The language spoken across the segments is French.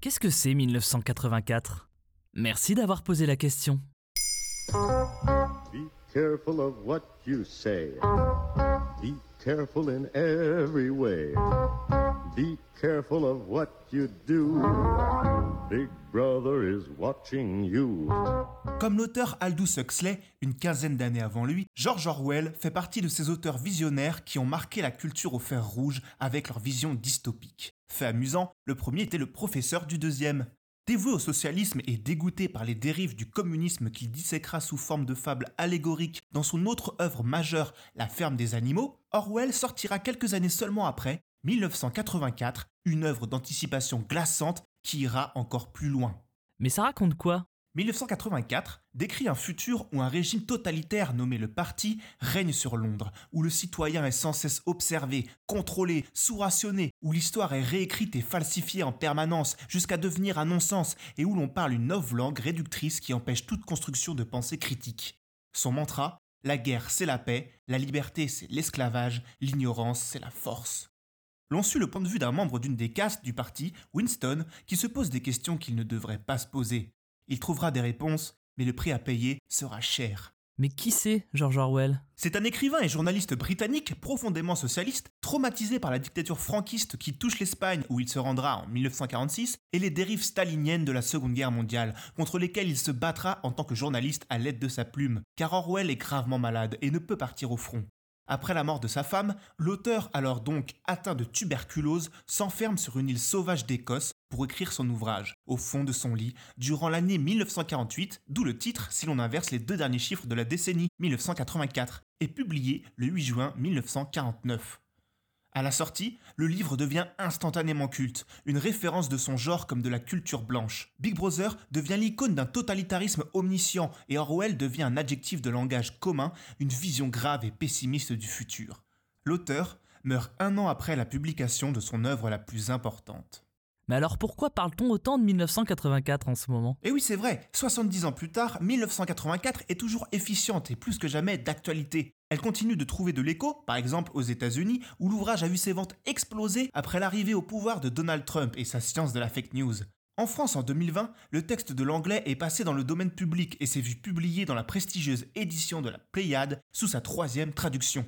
Qu'est-ce que c'est 1984 Merci d'avoir posé la question. Be careful of what you say. Be careful in every way. Be careful of what you do. Big Brother is watching you. Comme l'auteur Aldous Huxley, une quinzaine d'années avant lui, George Orwell fait partie de ces auteurs visionnaires qui ont marqué la culture au fer rouge avec leur vision dystopique. Fait amusant, le premier était le professeur du deuxième. Dévoué au socialisme et dégoûté par les dérives du communisme qu'il disséquera sous forme de fable allégorique dans son autre œuvre majeure, La ferme des animaux, Orwell sortira quelques années seulement après, 1984, une œuvre d'anticipation glaçante qui ira encore plus loin. Mais ça raconte quoi? 1984 décrit un futur où un régime totalitaire nommé le Parti règne sur Londres, où le citoyen est sans cesse observé, contrôlé, sous-rationné, où l'histoire est réécrite et falsifiée en permanence jusqu'à devenir un non-sens et où l'on parle une nouvelle langue réductrice qui empêche toute construction de pensée critique. Son mantra La guerre c'est la paix, la liberté c'est l'esclavage, l'ignorance c'est la force. L'on suit le point de vue d'un membre d'une des castes du parti, Winston, qui se pose des questions qu'il ne devrait pas se poser. Il trouvera des réponses, mais le prix à payer sera cher. Mais qui c'est George Orwell? C'est un écrivain et journaliste britannique profondément socialiste, traumatisé par la dictature franquiste qui touche l'Espagne où il se rendra en 1946 et les dérives staliniennes de la Seconde Guerre mondiale, contre lesquelles il se battra en tant que journaliste à l'aide de sa plume, car Orwell est gravement malade et ne peut partir au front. Après la mort de sa femme, l'auteur, alors donc atteint de tuberculose, s'enferme sur une île sauvage d'Écosse pour écrire son ouvrage, au fond de son lit, durant l'année 1948, d'où le titre si l'on inverse les deux derniers chiffres de la décennie 1984, et publié le 8 juin 1949. À la sortie, le livre devient instantanément culte, une référence de son genre comme de la culture blanche. Big Brother devient l'icône d'un totalitarisme omniscient et Orwell devient un adjectif de langage commun, une vision grave et pessimiste du futur. L'auteur meurt un an après la publication de son œuvre la plus importante. Mais alors pourquoi parle-t-on autant de 1984 en ce moment? Et oui, c'est vrai, 70 ans plus tard, 1984 est toujours efficiente et plus que jamais d'actualité. Elle continue de trouver de l'écho, par exemple aux États-Unis, où l'ouvrage a vu ses ventes exploser après l'arrivée au pouvoir de Donald Trump et sa science de la fake news. En France, en 2020, le texte de l'anglais est passé dans le domaine public et s'est vu publié dans la prestigieuse édition de la Pléiade sous sa troisième traduction.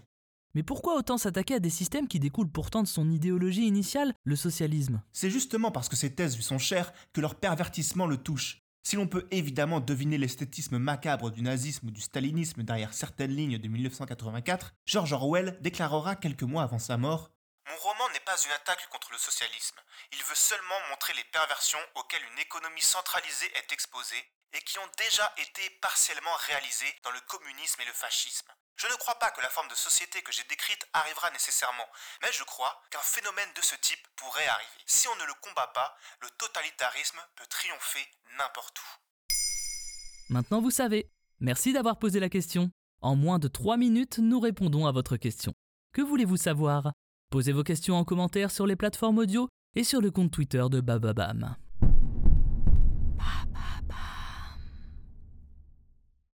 Mais pourquoi autant s'attaquer à des systèmes qui découlent pourtant de son idéologie initiale, le socialisme? C'est justement parce que ces thèses lui sont chères que leur pervertissement le touche. Si l'on peut évidemment deviner l'esthétisme macabre du nazisme ou du stalinisme derrière certaines lignes de 1984, George Orwell déclarera quelques mois avant sa mort Mon roman n'est pas une attaque contre le socialisme. Il veut seulement montrer les perversions auxquelles une économie centralisée est exposée et qui ont déjà été partiellement réalisées dans le communisme et le fascisme. Je ne crois pas que la forme de société que j'ai décrite arrivera nécessairement, mais je crois qu'un phénomène de ce type pourrait arriver. Si on ne le combat pas, le totalitarisme peut triompher n'importe où. Maintenant vous savez. Merci d'avoir posé la question. En moins de 3 minutes, nous répondons à votre question. Que voulez-vous savoir? Posez vos questions en commentaire sur les plateformes audio et sur le compte Twitter de Bababam. Bababam.